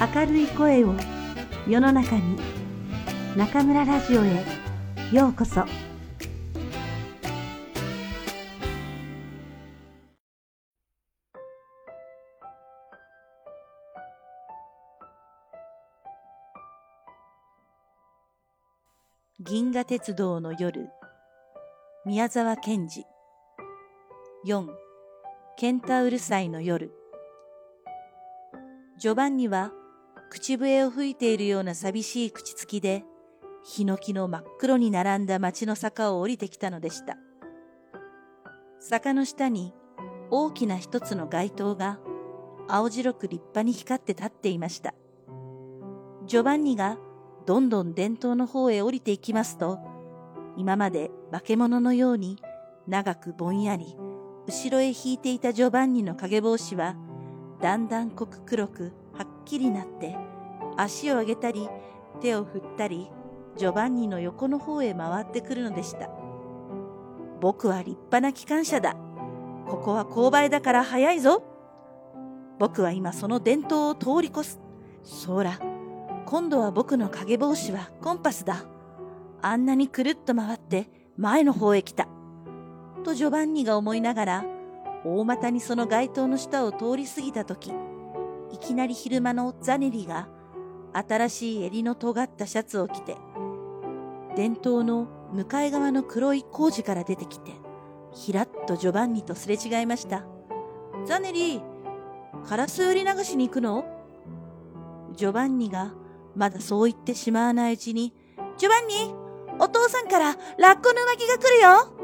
明るい声を世の中に中村ラジオへようこそ。銀河鉄道の夜。宮沢賢治。4ケンタウル祭の夜。ジョバンニは口笛を吹いているような寂しい口つきで、ヒノキの真っ黒に並んだ町の坂を降りてきたのでした。坂の下に大きな一つの街灯が青白く立派に光って立っていました。ジョバンニがどんどん伝統の方へ降りていきますと、今まで化け物のように長くぼんやり後ろへ引いていたジョバンニの影帽子はだんだん濃く黒くきりなって足を上げたり手を振ったりジョバンニの横の方へ回ってくるのでした。僕は立派な機関車だ。ここは勾配だから早いぞ。僕は今その伝統を通り越す。そら、今度は僕の影帽子はコンパスだ。あんなにくるっと回って前の方へ来た。とジョバンニが思いながら、大股にその街灯の下を通り過ぎたとき、いきなり昼間のザネリが新しい襟の尖ったシャツを着て、伝統の向かい側の黒い工事から出てきて、ひらっとジョバンニとすれ違いました。ザネリーカラス売り流しに行くの？ジョバンニがまだそう言ってしまわないうちに、ジョバンニお父さんからラッコの巻きが来るよ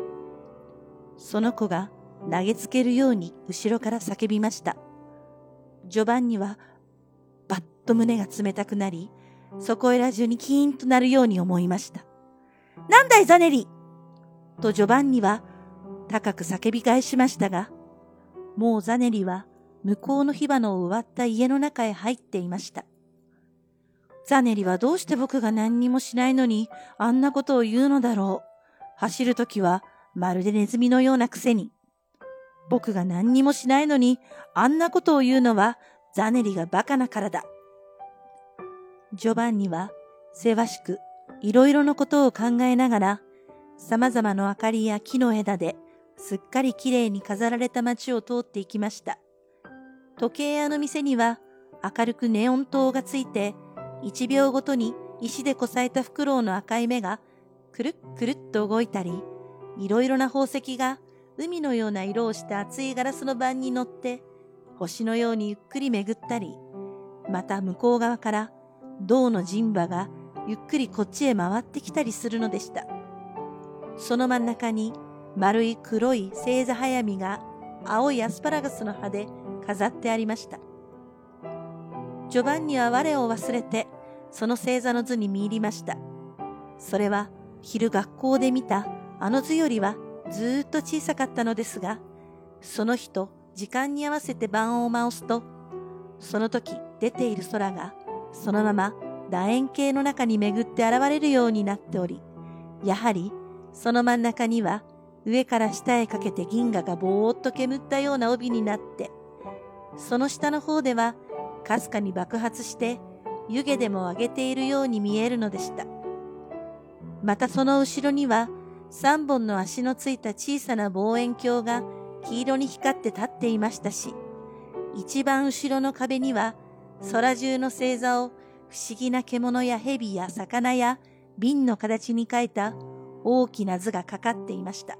その子が投げつけるように後ろから叫びました。ジョバンニはバッと胸が冷たくなり、そこへら中にキーンとなるように思いました。なんだいザネリとジョバンニは高く叫び返しましたが、もうザネリは向こうの火花を奪った家の中へ入っていました。ザネリはどうして僕が何にもしないのにあんなことを言うのだろう。走るときはまるでネズミのようなくせに。僕が何にもしないのに、あんなことを言うのは、ザネリがバカなからだ。ジョバンニは、せわしく、いろいろなことを考えながら、様々な明かりや木の枝で、すっかりきれいに飾られた街を通っていきました。時計屋の店には、明るくネオン灯がついて、一秒ごとに石でこさえたフクロウの赤い目が、くるっくるっと動いたり、いろいろな宝石が海のような色をした厚いガラスの板に乗って星のようにゆっくり巡ったり、また向こう側から銅の人馬がゆっくりこっちへ回ってきたりするのでした。その真ん中に丸い黒い星座早見が青いアスパラガスの葉で飾ってありました。ジョバンニは我を忘れてその星座の図に見入りました。それは昼学校で見たあの図よりはずっと小さかったのですが、その日と時間に合わせて番を回すと、その時出ている空がそのまま楕円形の中に巡って現れるようになっており、やはりその真ん中には上から下へかけて銀河がぼーっと煙ったような帯になって、その下の方ではかすかに爆発して湯気でも上げているように見えるのでした。またその後ろには3本の足のついた小さな望遠鏡が黄色に光って立っていましたし、一番後ろの壁には空中の星座を不思議な獣や蛇や魚や瓶の形に描いた大きな図がかかっていました。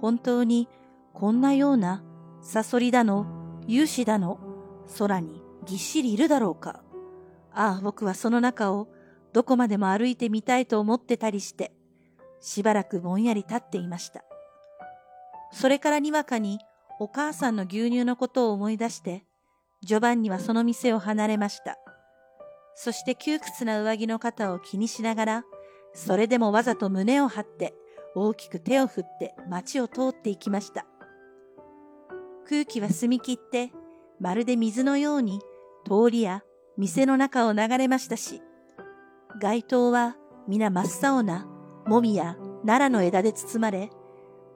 本当にこんなようなサソリだの、勇士だの、空にぎっしりいるだろうか。ああ、僕はその中をどこまでも歩いてみたいと思ってたりして、しばらくぼんやり立っていました。それからにわかにお母さんの牛乳のことを思い出して、ジョバンニはその店を離れました。そして窮屈な上着の肩を気にしながら、それでもわざと胸を張って大きく手を振って街を通っていきました。空気は澄み切って、まるで水のように通りや店の中を流れましたし、街灯は皆真っ青なもみや奈良の枝で包まれ、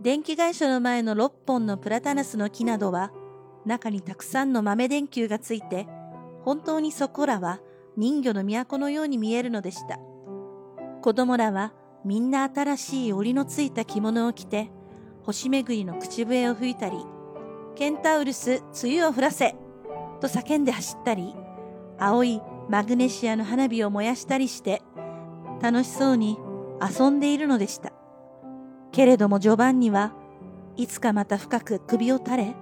電気会社の前の6本のプラタナスの木などは、中にたくさんの豆電球がついて、本当にそこらは人魚の都のように見えるのでした。子供らはみんな新しい折りのついた着物を着て、星めぐりの口笛を吹いたり、ケンタウルス、梅雨を降らせと叫んで走ったり、青いマグネシアの花火を燃やしたりして、楽しそうに遊んでいるのでした。けれどもジョバンニはいつかまた深く首を垂れ、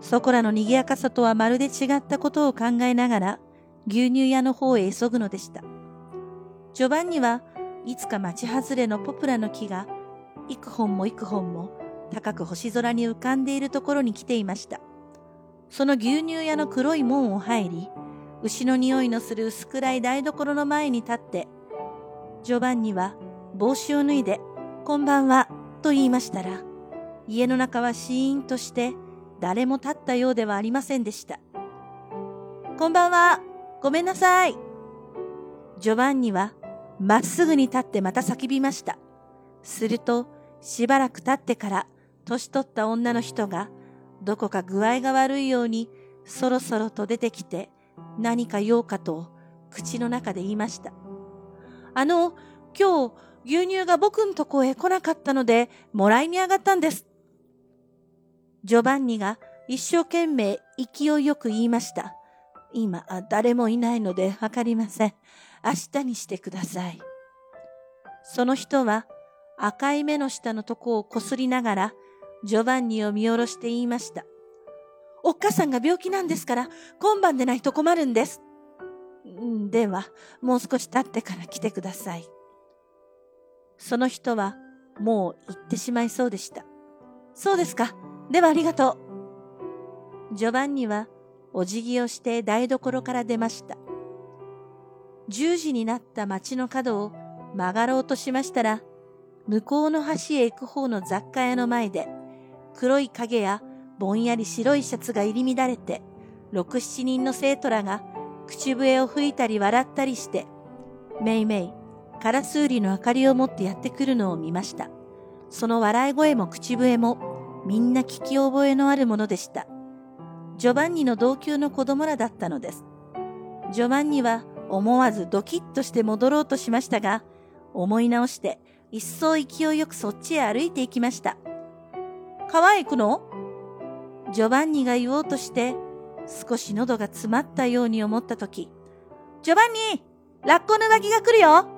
そこらの賑やかさとはまるで違ったことを考えながら牛乳屋の方へ急ぐのでした。ジョバンニはいつか町外れのポプラの木が幾本も幾本も高く星空に浮かんでいるところに来ていました。その牛乳屋の黒い門を入り、牛の匂いのする薄暗い台所の前に立って、ジョバンニは帽子を脱いで、こんばんは、と言いましたら、家の中はシーンとして誰も立ったようではありませんでした。こんばんは、ごめんなさい。ジョバンニはまっすぐに立ってまた叫びました。すると、しばらく経ってから、年取った女の人が、どこか具合が悪いように、そろそろと出てきて、何か用かと、口の中で言いました。あの、今日、牛乳が僕んとこへ来なかったので、もらいに上がったんです。ジョバンニが一生懸命勢いよく言いました。今、誰もいないのでわかりません。明日にしてください。その人は赤い目の下のとこをこすりながら、ジョバンニを見下ろして言いました。おっかさんが病気なんですから、今晩でないと困るんです。では、もう少し経ってから来てください。その人は、もう行ってしまいそうでした。そうですか。ではありがとう。ジョバンニはお辞儀をして台所から出ました。十時になった町の角を曲がろうとしましたら、向こうの橋へ行く方の雑貨屋の前で、黒い影やぼんやり白いシャツが入り乱れて、六七人の生徒らが口笛を吹いたり笑ったりして、めいめい、カラスウリの明かりを持ってやってくるのを見ました。その笑い声も口笛もみんな聞き覚えのあるものでした。ジョバンニの同級の子供らだったのです。ジョバンニは思わずドキッとして戻ろうとしましたが、思い直して一層勢いよくそっちへ歩いていきました。川へ行くの？ジョバンニが言おうとして、少し喉が詰まったように思ったとき、ジョバンニラッコのガキが来るよ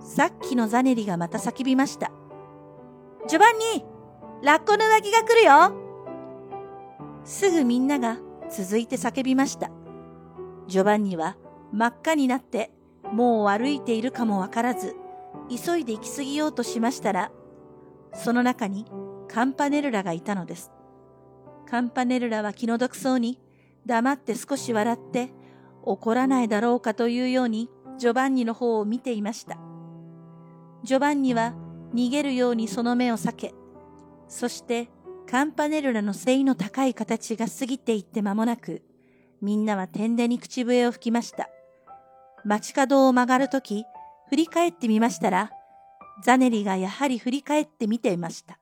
さっきのザネリがまた叫びました。ジョバンニラッコの浮気が来るよすぐみんなが続いて叫びました。ジョバンニは真っ赤になってもう歩いているかもわからず、急いで行き過ぎようとしましたら、その中にカンパネルラがいたのです。カンパネルラは気の毒そうに黙って少し笑って怒らないだろうかというようにジョバンニの方を見ていました。ジョバンニは逃げるようにその目を避け、そしてカンパネルラの背の高い形が過ぎていって間もなく、みんなは天でに口笛を吹きました。街角を曲がるとき、振り返ってみましたら、ザネリがやはり振り返って見ていました。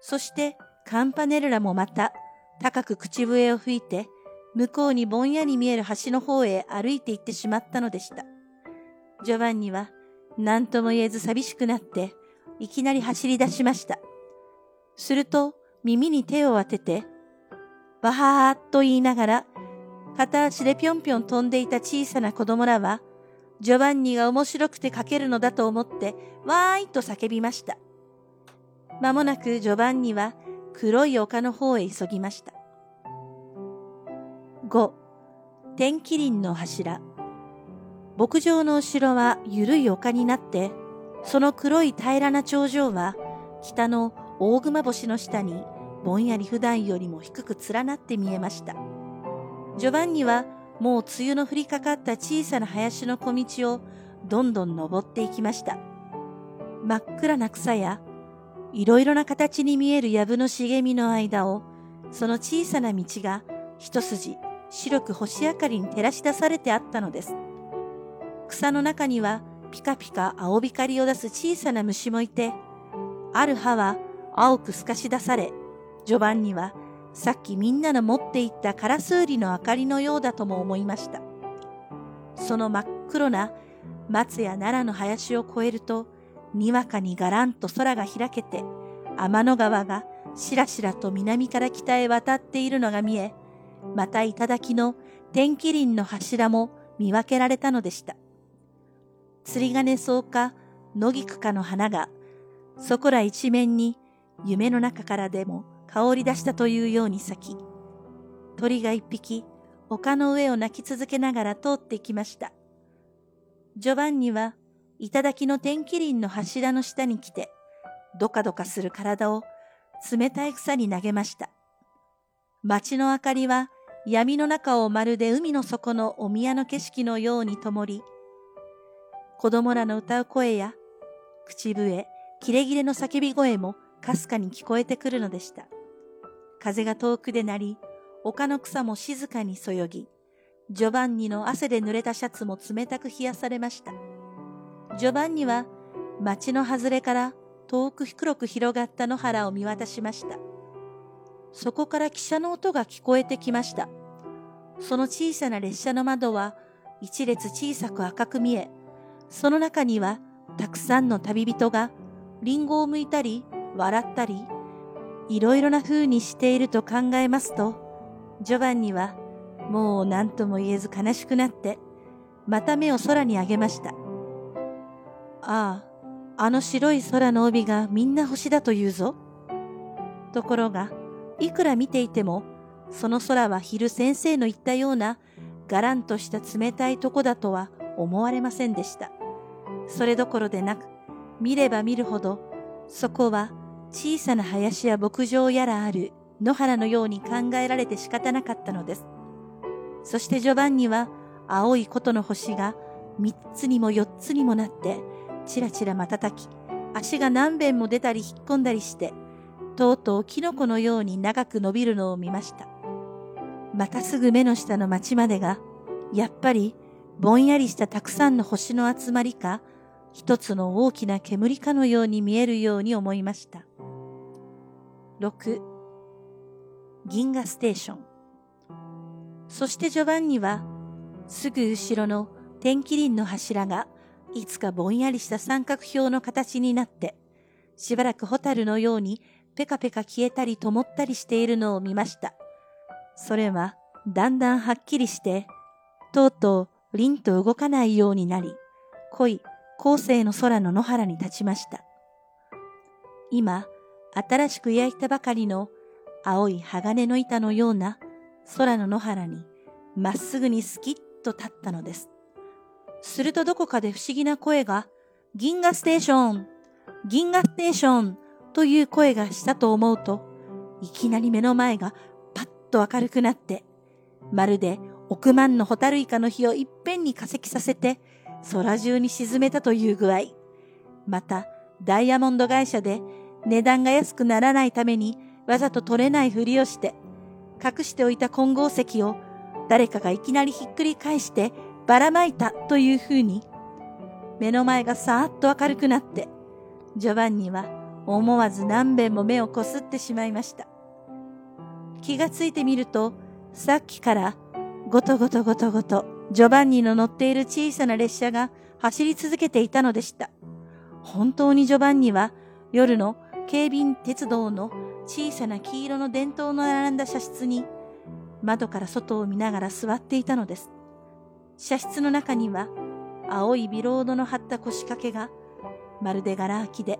そしてカンパネルラもまた高く口笛を吹いて、向こうにぼんやり見える橋の方へ歩いて行ってしまったのでした。ジョバンニは何とも言えず寂しくなって、いきなり走り出しました。すると耳に手を当てて、わはーっと言いながら、片足でぴょんぴょん飛んでいた小さな子供らは、ジョバンニが面白くて書けるのだと思って、わーいと叫びました。まもなくジョバンニは黒い丘の方へ急ぎました。5. 天気林の柱。牧場の後ろは緩い丘になって、その黒い平らな頂上は北の大熊星の下にぼんやり普段よりも低く連なって見えました。ジョバンニはもう梅雨の降りかかった小さな林の小道をどんどん登っていきました。真っ暗な草やいろいろな形に見える藪の茂みの間をその小さな道が一筋白く星明かりに照らし出されてあったのです。草の中にはピカピカ青光を出す小さな虫もいて、ある葉は青く透かし出され、序盤にはさっきみんなの持っていったカラスウリの明かりのようだとも思いました。その真っ黒な松や奈良の林を越えると、にわかにがらんと空が開けて、天の川がしらしらと南から北へ渡っているのが見え、また頂の天気林の柱も見分けられたのでした。釣り金草か野菊かの花が、そこら一面に夢の中からでも香り出したというように咲き、鳥が一匹丘の上を泣き続けながら通ってきました。ジョバンニは頂の天気林の柱の下に来て、どかどかする体を冷たい草に投げました。街の明かりは闇の中をまるで海の底のお宮の景色のように灯り、子供らの歌う声や、口笛、キレキレの叫び声もかすかに聞こえてくるのでした。風が遠くで鳴り、丘の草も静かにそよぎ、ジョバンニの汗で濡れたシャツも冷たく冷やされました。ジョバンニは街の外れから遠く黒く広がった野原を見渡しました。そこから汽車の音が聞こえてきました。その小さな列車の窓は一列小さく赤く見え、その中にはたくさんの旅人がリンゴを剥いたり笑ったり、いろいろな風にしていると考えますと、ジョバンニはもう何とも言えず悲しくなって、また目を空に上げました。ああ、あの白い空の帯がみんな星だと言うぞ。ところが、いくら見ていても、その空は昼先生の言ったような、がらんとした冷たいとこだとは思われませんでした。それどころでなく、見れば見るほど、そこは小さな林や牧場やらある野原のように考えられて仕方なかったのです。そしてジョバンニは青い琴の星が三つにも四つにもなってちらちら瞬き、足が何遍も出たり引っ込んだりして、とうとうキノコのように長く伸びるのを見ました。またすぐ目の下の町までが、やっぱりぼんやりしたたくさんの星の集まりか、一つの大きな煙かのように見えるように思いました。6. 銀河ステーション。そしてジョバンニは、すぐ後ろの天気輪の柱がいつかぼんやりした三角標の形になって、しばらくホタルのようにペカペカ消えたり灯ったりしているのを見ました。それはだんだんはっきりして、とうとう凛と動かないようになり、濃い後世の空の野原に立ちました。今、新しく焼いたばかりの青い鋼の板のような空の野原にまっすぐにスキッと立ったのです。するとどこかで不思議な声が、銀河ステーション銀河ステーションという声がしたと思うと、いきなり目の前がパッと明るくなって、まるで億万のホタルイカの火をいっぺんに化石させて、空中に沈めたという具合。また、ダイヤモンド会社で値段が安くならないためにわざと取れないふりをして、隠しておいた混合石を誰かがいきなりひっくり返してばらまいたというふうに、目の前がさーっと明るくなって、ジョバンニは思わず何遍も目をこすってしまいました。気がついてみると、さっきからごとごとごとごとジョバンニの乗っている小さな列車が走り続けていたのでした。本当にジョバンニは夜の警備鉄道の小さな黄色の電灯の並んだ車室に窓から外を見ながら座っていたのです。車室の中には青いビロードの張った腰掛けがまるで柄空きで、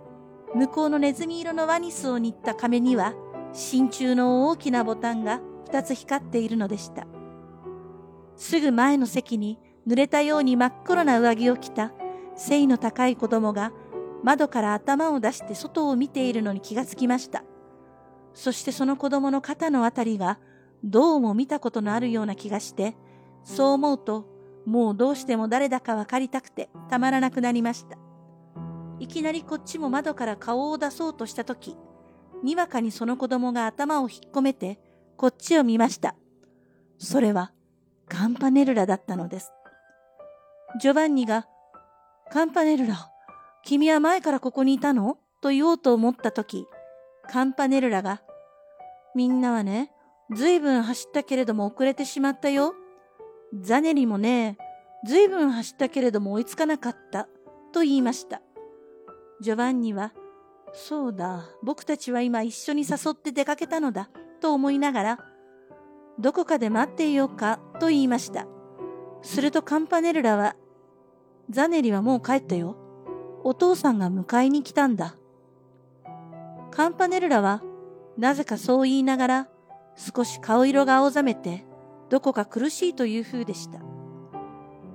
向こうのネズミ色のワニスを煮った亀には真鍮の大きなボタンが二つ光っているのでした。すぐ前の席に濡れたように真っ黒な上着を着た背の高い子供が窓から頭を出して外を見ているのに気がつきました。そしてその子供の肩のあたりがどうも見たことのあるような気がして、そう思うともうどうしても誰だかわかりたくてたまらなくなりました。いきなりこっちも窓から顔を出そうとしたとき、にわかにその子供が頭を引っ込めて、こっちを見ました。それは、カンパネルラだったのです。ジョバンニが、カンパネルラ、君は前からここにいたの？と言おうと思ったとき、カンパネルラが、みんなはね、ずいぶん走ったけれども遅れてしまったよ。ザネリもね、ずいぶん走ったけれども追いつかなかった、と言いました。ジョバンニは、そうだ、僕たちは今一緒に誘って出かけたのだ、と思いながら、どこかで待っていようか、と言いました。するとカンパネルラは、ザネリはもう帰ったよ。お父さんが迎えに来たんだ。カンパネルラは、なぜかそう言いながら、少し顔色が青ざめて、どこか苦しいという風でした。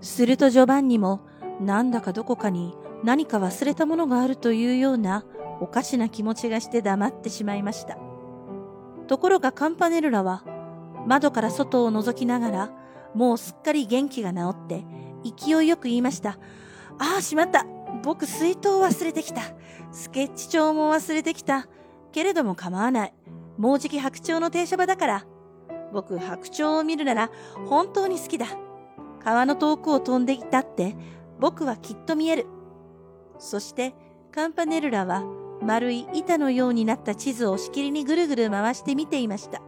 するとジョバンニも、なんだかどこかに何か忘れたものがあるというようなおかしな気持ちがして黙ってしまいました。ところがカンパネルラは、窓から外を覗きながら、もうすっかり元気が治って、勢いよく言いました。ああ、しまった僕水筒を忘れてきた。スケッチ帳も忘れてきた。けれども構わない。もうじき白鳥の停車場だから。僕、白鳥を見るなら本当に好きだ。川の遠くを飛んでいたって僕はきっと見える。そしてカンパネルラは丸い板のようになった地図をしきりにぐるぐる回して見ていました。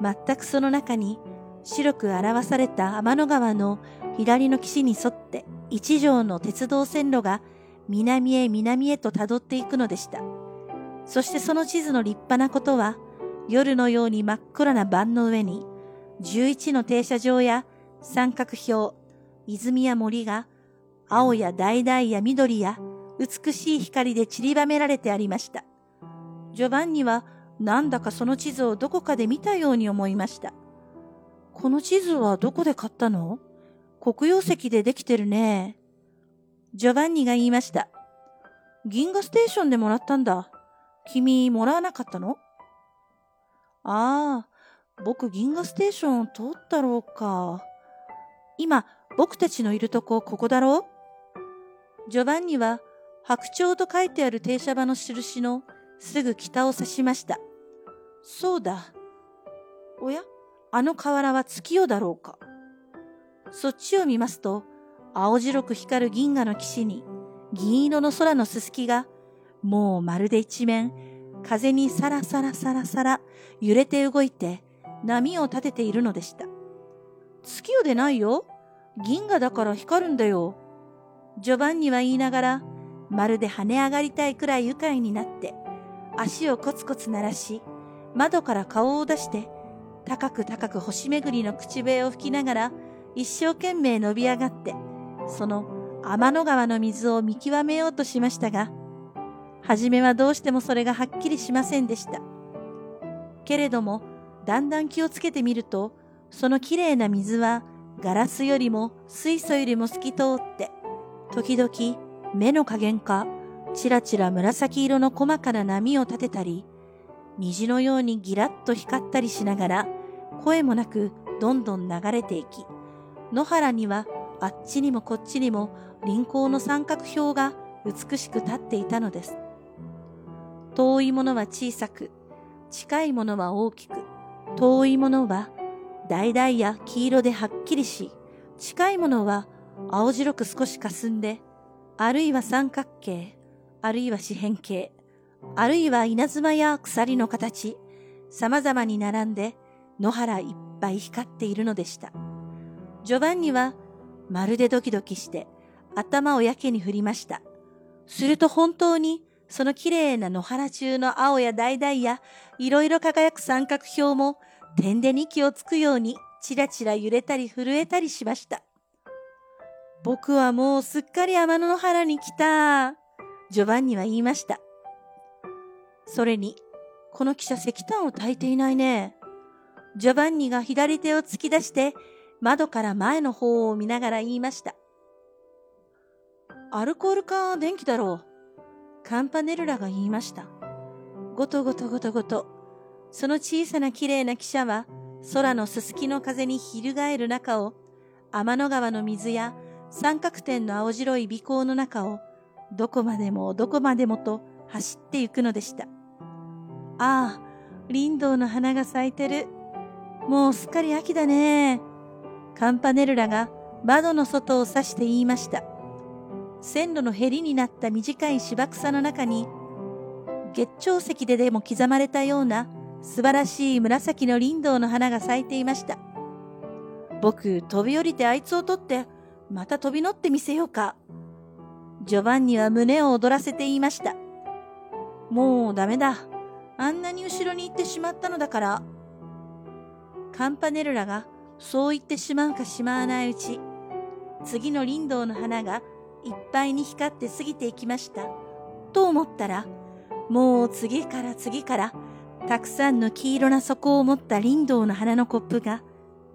全くその中に白く表された天の川の左の岸に沿って一条の鉄道線路が南へ南へと辿っていくのでした。そしてその地図の立派なことは、夜のように真っ暗な盤の上に、11の停車場や三角標、泉や森が、青や橙や緑や美しい光で散りばめられてありました。ジョバンニはなんだかその地図をどこかで見たように思いました。この地図はどこで買ったの？黒曜石でできてるね。ジョバンニが言いました。銀河ステーションでもらったんだ。君、もらわなかったの？ああ、僕銀河ステーションを通ったろうか。今、僕たちのいるとこ、ここだろう？ジョバンニは、白鳥と書いてある停車場の印のすぐ北を指しました。そうだ。おや？あの河原は月夜だろうか？そっちを見ますと、青白く光る銀河の岸に、銀色の空のすすきが、もうまるで一面、風にさらさらさらさら揺れて動いて、波を立てているのでした。月夜でないよ。銀河だから光るんだよ。ジョバンニは言いながら、まるで跳ね上がりたいくらい愉快になって、足をコツコツ鳴らし、窓から顔を出して、高く高く星めぐりの口笛を吹きながら、一生懸命伸び上がって、その天の川の水を見極めようとしましたが、はじめはどうしてもそれがはっきりしませんでした。けれども、だんだん気をつけてみると、そのきれいな水はガラスよりも水素よりも透き通って、時々目の加減か、ちらちら紫色の細かな波を立てたり、虹のようにギラッと光ったりしながら、声もなくどんどん流れていき、野原にはあっちにもこっちにも輪行の三角標が美しく立っていたのです。遠いものは小さく、近いものは大きく、遠いものは橙や黄色ではっきりし、近いものは青白く少し霞んで、あるいは三角形、あるいは四辺形、あるいは稲妻や鎖の形、様々に並んで野原いっぱい光っているのでした。ジョバンニはまるでドキドキして頭をやけに振りました。すると本当にその綺麗な野原中の青や橙やいろいろ輝く三角標も点でに気をつくようにちらちら揺れたり震えたりしました。僕はもうすっかり天の原に来た。ジョバンニは言いました。それに、この汽車石炭を焚いていないね。ジョバンニが左手を突き出して窓から前の方を見ながら言いました。アルコールか電気だろう。カンパネルラが言いました。ごとごとごとごと。その小さな綺麗な汽車は空のすすきの風に翻る中を天の川の水や三角点の青白い尾行の中をどこまでもどこまでもと走ってゆくのでした。ああ、林道の花が咲いてる。もうすっかり秋だね。カンパネルラが窓の外を指して言いました。線路のへりになった短い芝草の中に、月長石ででも刻まれたような素晴らしい紫の林道の花が咲いていました。僕、飛び降りてあいつを取って、また飛び乗ってみせようか。ジョバンニは胸を躍らせて言いました。もうダメだ。あんなに後ろに行ってしまったのだから。カンパネルラがそう言ってしまうかしまわないうち、次の林道の花がいっぱいに光って過ぎていきました。と思ったら、もう次から次から、たくさんの黄色な底を持った林道の花のコップが、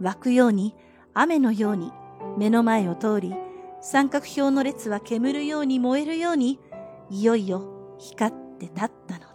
湧くように、雨のように、目の前を通り、三角標の列は煙るように燃えるように、いよいよ光って立ったの。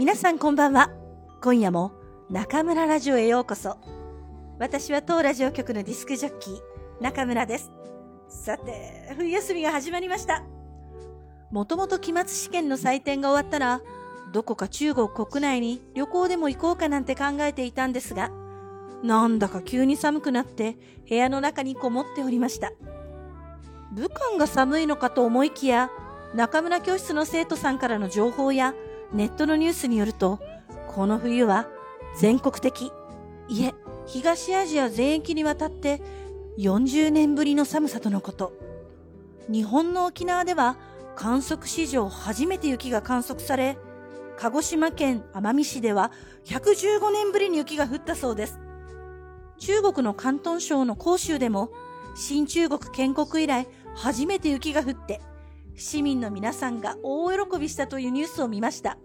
皆さんこんばんは。今夜も中村ラジオへようこそ。私は当ラジオ局のディスクジョッキー、中村です。さて、冬休みが始まりました。もともと期末試験の採点が終わったら、どこか中国国内に旅行でも行こうかなんて考えていたんですが、なんだか急に寒くなって部屋の中にこもっておりました。武漢が寒いのかと思いきや、中村教室の生徒さんからの情報やネットのニュースによると、この冬は全国的、いえ、東アジア全域にわたって40年ぶりの寒さとのこと。日本の沖縄では観測史上初めて雪が観測され、鹿児島県奄美市では115年ぶりに雪が降ったそうです。中国の広東省の広州でも新中国建国以来初めて雪が降って市民の皆さんが大喜びしたというニュースを見ました。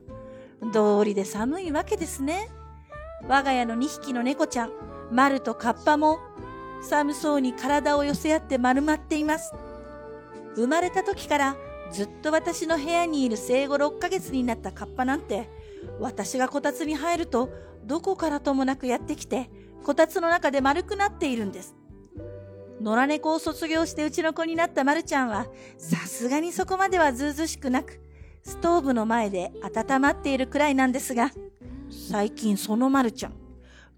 道理で寒いわけですね。我が家の2匹の猫ちゃん、丸とカッパも寒そうに体を寄せ合って丸まっています。生まれた時からずっと私の部屋にいる生後6ヶ月になったカッパなんて、私がこたつに入るとどこからともなくやってきて、こたつの中で丸くなっているんです。野良猫を卒業してうちの子になったまるちゃんは、さすがにそこまではずうずしくなく、ストーブの前で温まっているくらいなんですが、最近そのまるちゃん、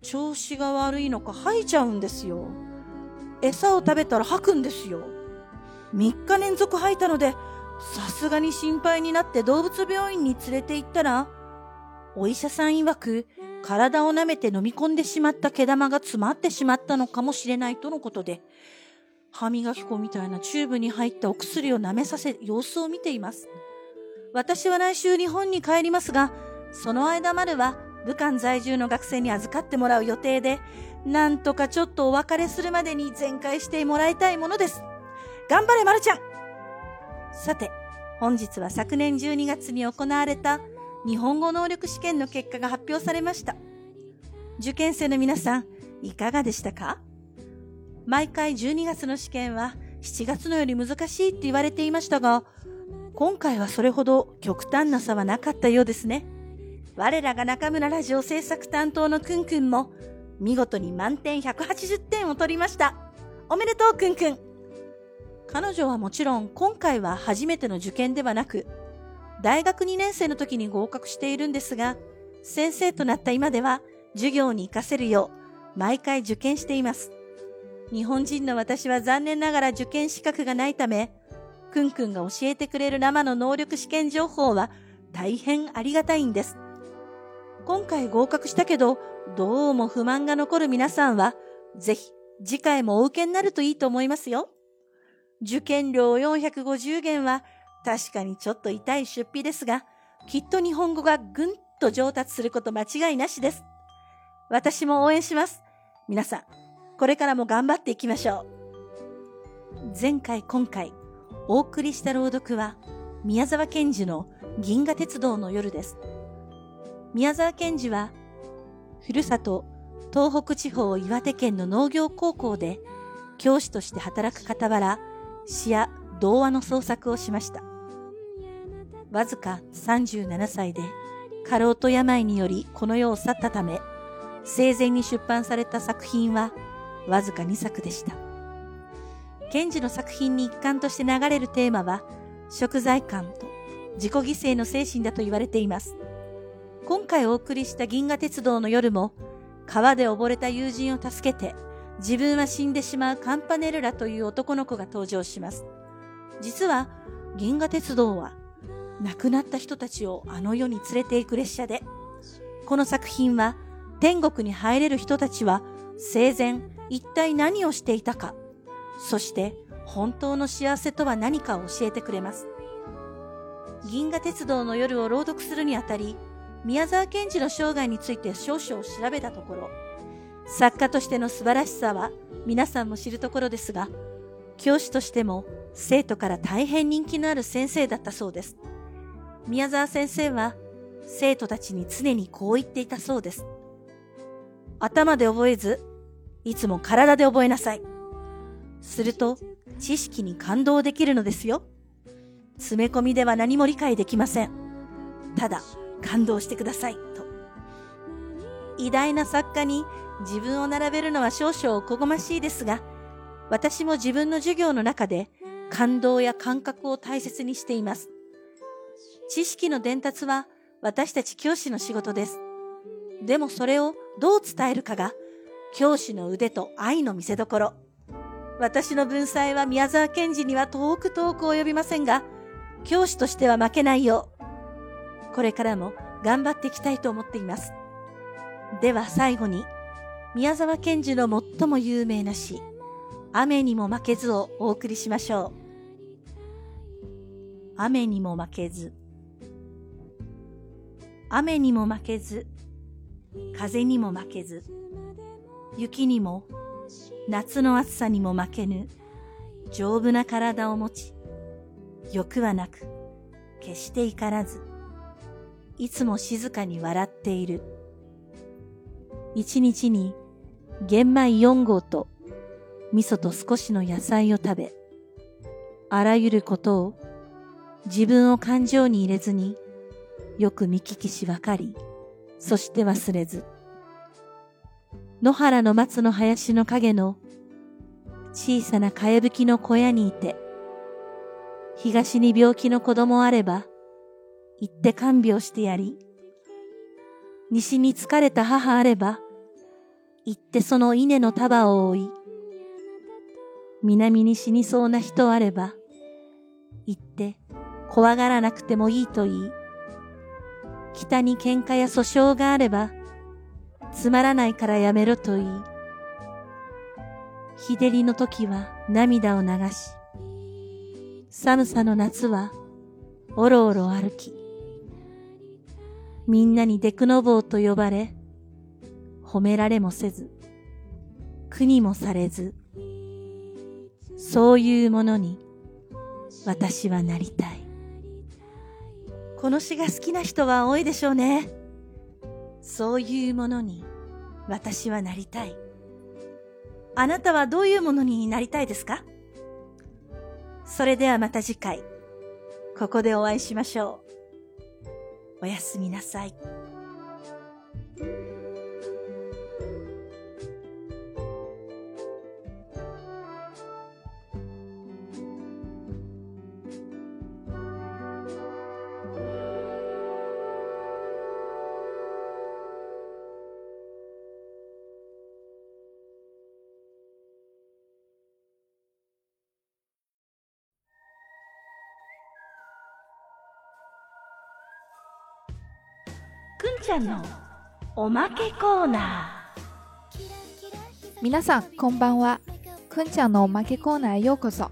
調子が悪いのか吐いちゃうんですよ。餌を食べたら吐くんですよ。3日連続吐いたので、さすがに心配になって動物病院に連れて行ったら、お医者さん曰く、体を舐めて飲み込んでしまった毛玉が詰まってしまったのかもしれないとのことで、歯磨き粉みたいなチューブに入ったお薬を舐めさせ、様子を見ています。私は来週日本に帰りますが、その間までは武漢在住の学生に預かってもらう予定で、なんとかちょっとお別れするまでに全開してもらいたいものです。頑張れ、まるちゃんさて、本日は昨年12月に行われた日本語能力試験の結果が発表されました。受験生の皆さん、いかがでしたか？毎回12月の試験は7月のより難しいって言われていましたが、今回はそれほど極端な差はなかったようですね。我らが中村ラジオ制作担当のくんくんも、見事に満点180点を取りました。おめでとうくんくん。彼女はもちろん今回は初めての受験ではなく、大学2年生の時に合格しているんですが、先生となった今では授業に活かせるよう毎回受験しています。日本人の私は残念ながら受験資格がないため、くんくんが教えてくれる生の能力試験情報は大変ありがたいんです。今回合格したけど、どうも不満が残る皆さんは、ぜひ次回もお受けになるといいと思いますよ。受験料450元は確かにちょっと痛い出費ですが、きっと日本語がぐんと上達すること間違いなしです。私も応援します。皆さん、これからも頑張っていきましょう。前回今回、お送りした朗読は、宮沢賢治の銀河鉄道の夜です。宮沢賢治は、ふるさと、東北地方岩手県の農業高校で、教師として働く傍ら、詩や童話の創作をしました。わずか37歳で過労と病によりこの世を去ったため、生前に出版された作品はわずか2作でした。賢治の作品に一環として流れるテーマは、食材感と自己犠牲の精神だと言われています。今回お送りした銀河鉄道の夜も、川で溺れた友人を助けて、自分は死んでしまうカンパネルラという男の子が登場します。実は、銀河鉄道は亡くなった人たちをあの世に連れて行く列車で、この作品は天国に入れる人たちは生前一体何をしていたか、そして本当の幸せとは何かを教えてくれます。銀河鉄道の夜を朗読するにあたり、宮沢賢治の生涯について少々調べたところ、作家としての素晴らしさは皆さんも知るところですが、教師としても生徒から大変人気のある先生だったそうです。宮沢先生は生徒たちに常にこう言っていたそうです。頭で覚えず、いつも体で覚えなさい。すると、知識に感動できるのですよ。詰め込みでは何も理解できません。ただ、感動してください、と。偉大な作家に自分を並べるのは少々おこがましいですが、私も自分の授業の中で感動や感覚を大切にしています。知識の伝達は私たち教師の仕事です。でもそれをどう伝えるかが教師の腕と愛の見せ所。私の文才は宮沢賢治には遠く遠く及びませんが、教師としては負けないよう、これからも頑張っていきたいと思っています。では最後に、宮沢賢治の最も有名な詩、雨にも負けずをお送りしましょう。雨にも負けず。雨にも負けず、風にも負けず、雪にも夏の暑さにも負けぬ丈夫な体を持ち、欲はなく、決して怒らず、いつも静かに笑っている。一日に玄米四合と味噌と少しの野菜を食べ、あらゆることを自分を感情に入れずによく見聞きしわかり、そして忘れず。野原の松の林の影の小さなかやぶきの小屋にいて、東に病気の子供あれば、行って看病してやり、西に疲れた母あれば、行ってその稲の束を追い、南に死にそうな人あれば、行って怖がらなくてもいいと言い、北に喧嘩や訴訟があれば、つまらないからやめろと言い、日照りの時は涙を流し、寒さの夏はおろおろ歩き、みんなにデクノボーと呼ばれ、褒められもせず、苦にもされず、そういうものに私はなりたい。この詩が好きな人は多いでしょうね。そういうものに私はなりたい。あなたはどういうものになりたいですか？それではまた次回、ここでお会いしましょう。おやすみなさい。んちゃんのおまけコーナー。皆さんこんばんは，くんちゃんのおまけコーナーへようこそ。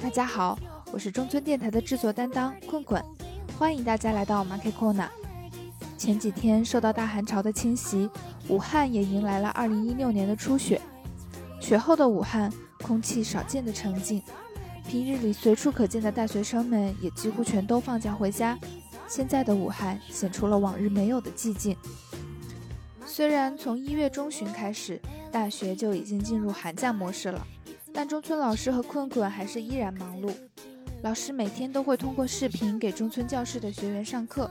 大家好，我是中村电台的制作担当困困，欢迎大家来到 Market Corner。前几天受到大寒潮的侵袭，武汉也迎来了2016年的初雪。雪后的武汉，空气少见的沉静，平日里随处可见的大学生们也几乎全都放假回家。 现在的武汉显出了往日没有的寂静。虽然从一月中旬开始，大学就已经进入寒假模式了，但中村老师和困困还是依然忙碌。老师每天都会通过视频给中村教室的学员上课，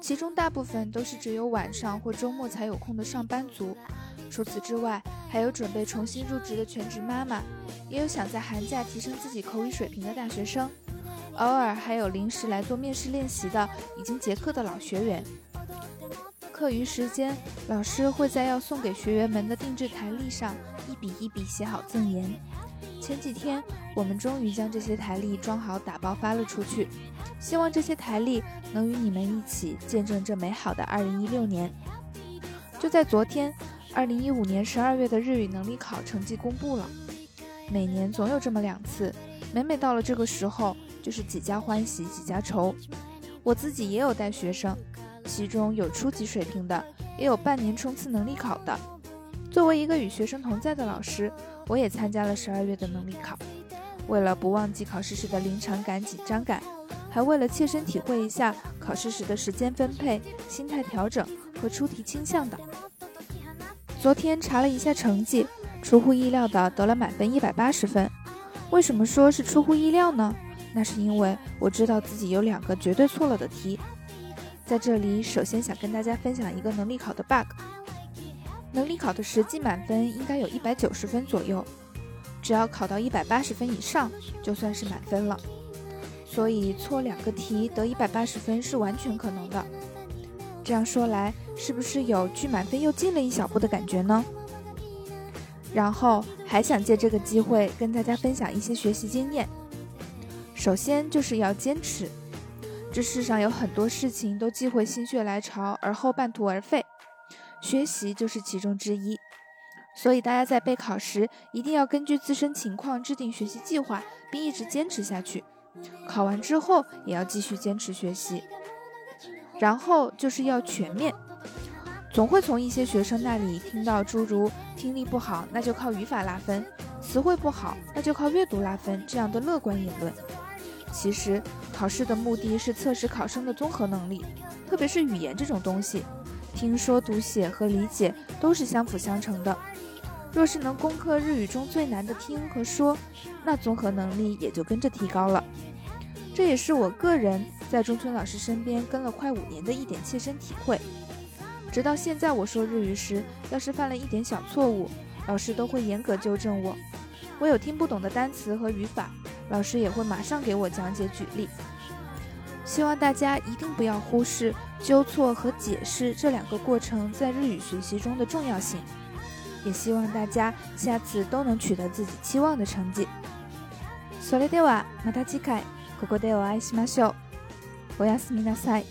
其中大部分都是只有晚上或周末才有空的上班族。除此之外，还有准备重新入职的全职妈妈，也有想在寒假提升自己口语水平的大学生，偶尔还有临时来做面试练习的已经结课的老学员。课余时间，老师会在要送给学员们的定制台历上一笔一笔写好赠言。前几天，我们终于将这些台历装好打包发了出去，希望这些台历能与你们一起见证这美好的2016年。就在昨天，2015年12月的日语能力考成绩公布了。每年总有这么两次，每每到了这个时候，就是几家欢喜几家愁。我自己也有带学生。其中有初级水平的，也有半年冲刺能力考的。作为一个与学生同在的老师，我也参加了十二月的能力考。为了不忘记考试时的临场感、紧张感，还为了切身体会一下考试时的时间分配、心态调整和出题倾向的。昨天查了一下成绩，出乎意料的得了满分一百八十分。为什么说是出乎意料呢？那是因为我知道自己有两个绝对错了的题。在这里，首先想跟大家分享一个能力考的 bug。能力考的实际满分应该有一百九十分左右，只要考到一百八十分以上，就算是满分了。所以错两个题得一百八十分是完全可能的。这样说来，是不是有距满分又近了一小步的感觉呢？然后还想借这个机会跟大家分享一些学习经验。首先就是要坚持。这世上有很多事情都忌讳心血来潮，而后半途而废，学习就是其中之一。所以大家在备考时，一定要根据自身情况制定学习计划，并一直坚持下去。考完之后也要继续坚持学习。然后就是要全面。总会从一些学生那里听到诸如听力不好，那就靠语法拉分；词汇不好，那就靠阅读拉分这样的乐观言论。其实，考试的目的是测试考生的综合能力，特别是语言这种东西，听说读写和理解都是相辅相成的。若是能攻克日语中最难的听和说，那综合能力也就跟着提高了。这也是我个人在中村老师身边跟了快五年的一点切身体会。直到现在，我说日语时，要是犯了一点小错误，老师都会严格纠正我。我有听不懂的单词和语法。老师也会马上给我讲解举例，希望大家一定不要忽视纠错和解释这两个过程在日语学习中的重要性，也希望大家下次都能取得自己期望的成绩。それではまた次回ここでお会いしましょう。おやすみなさい。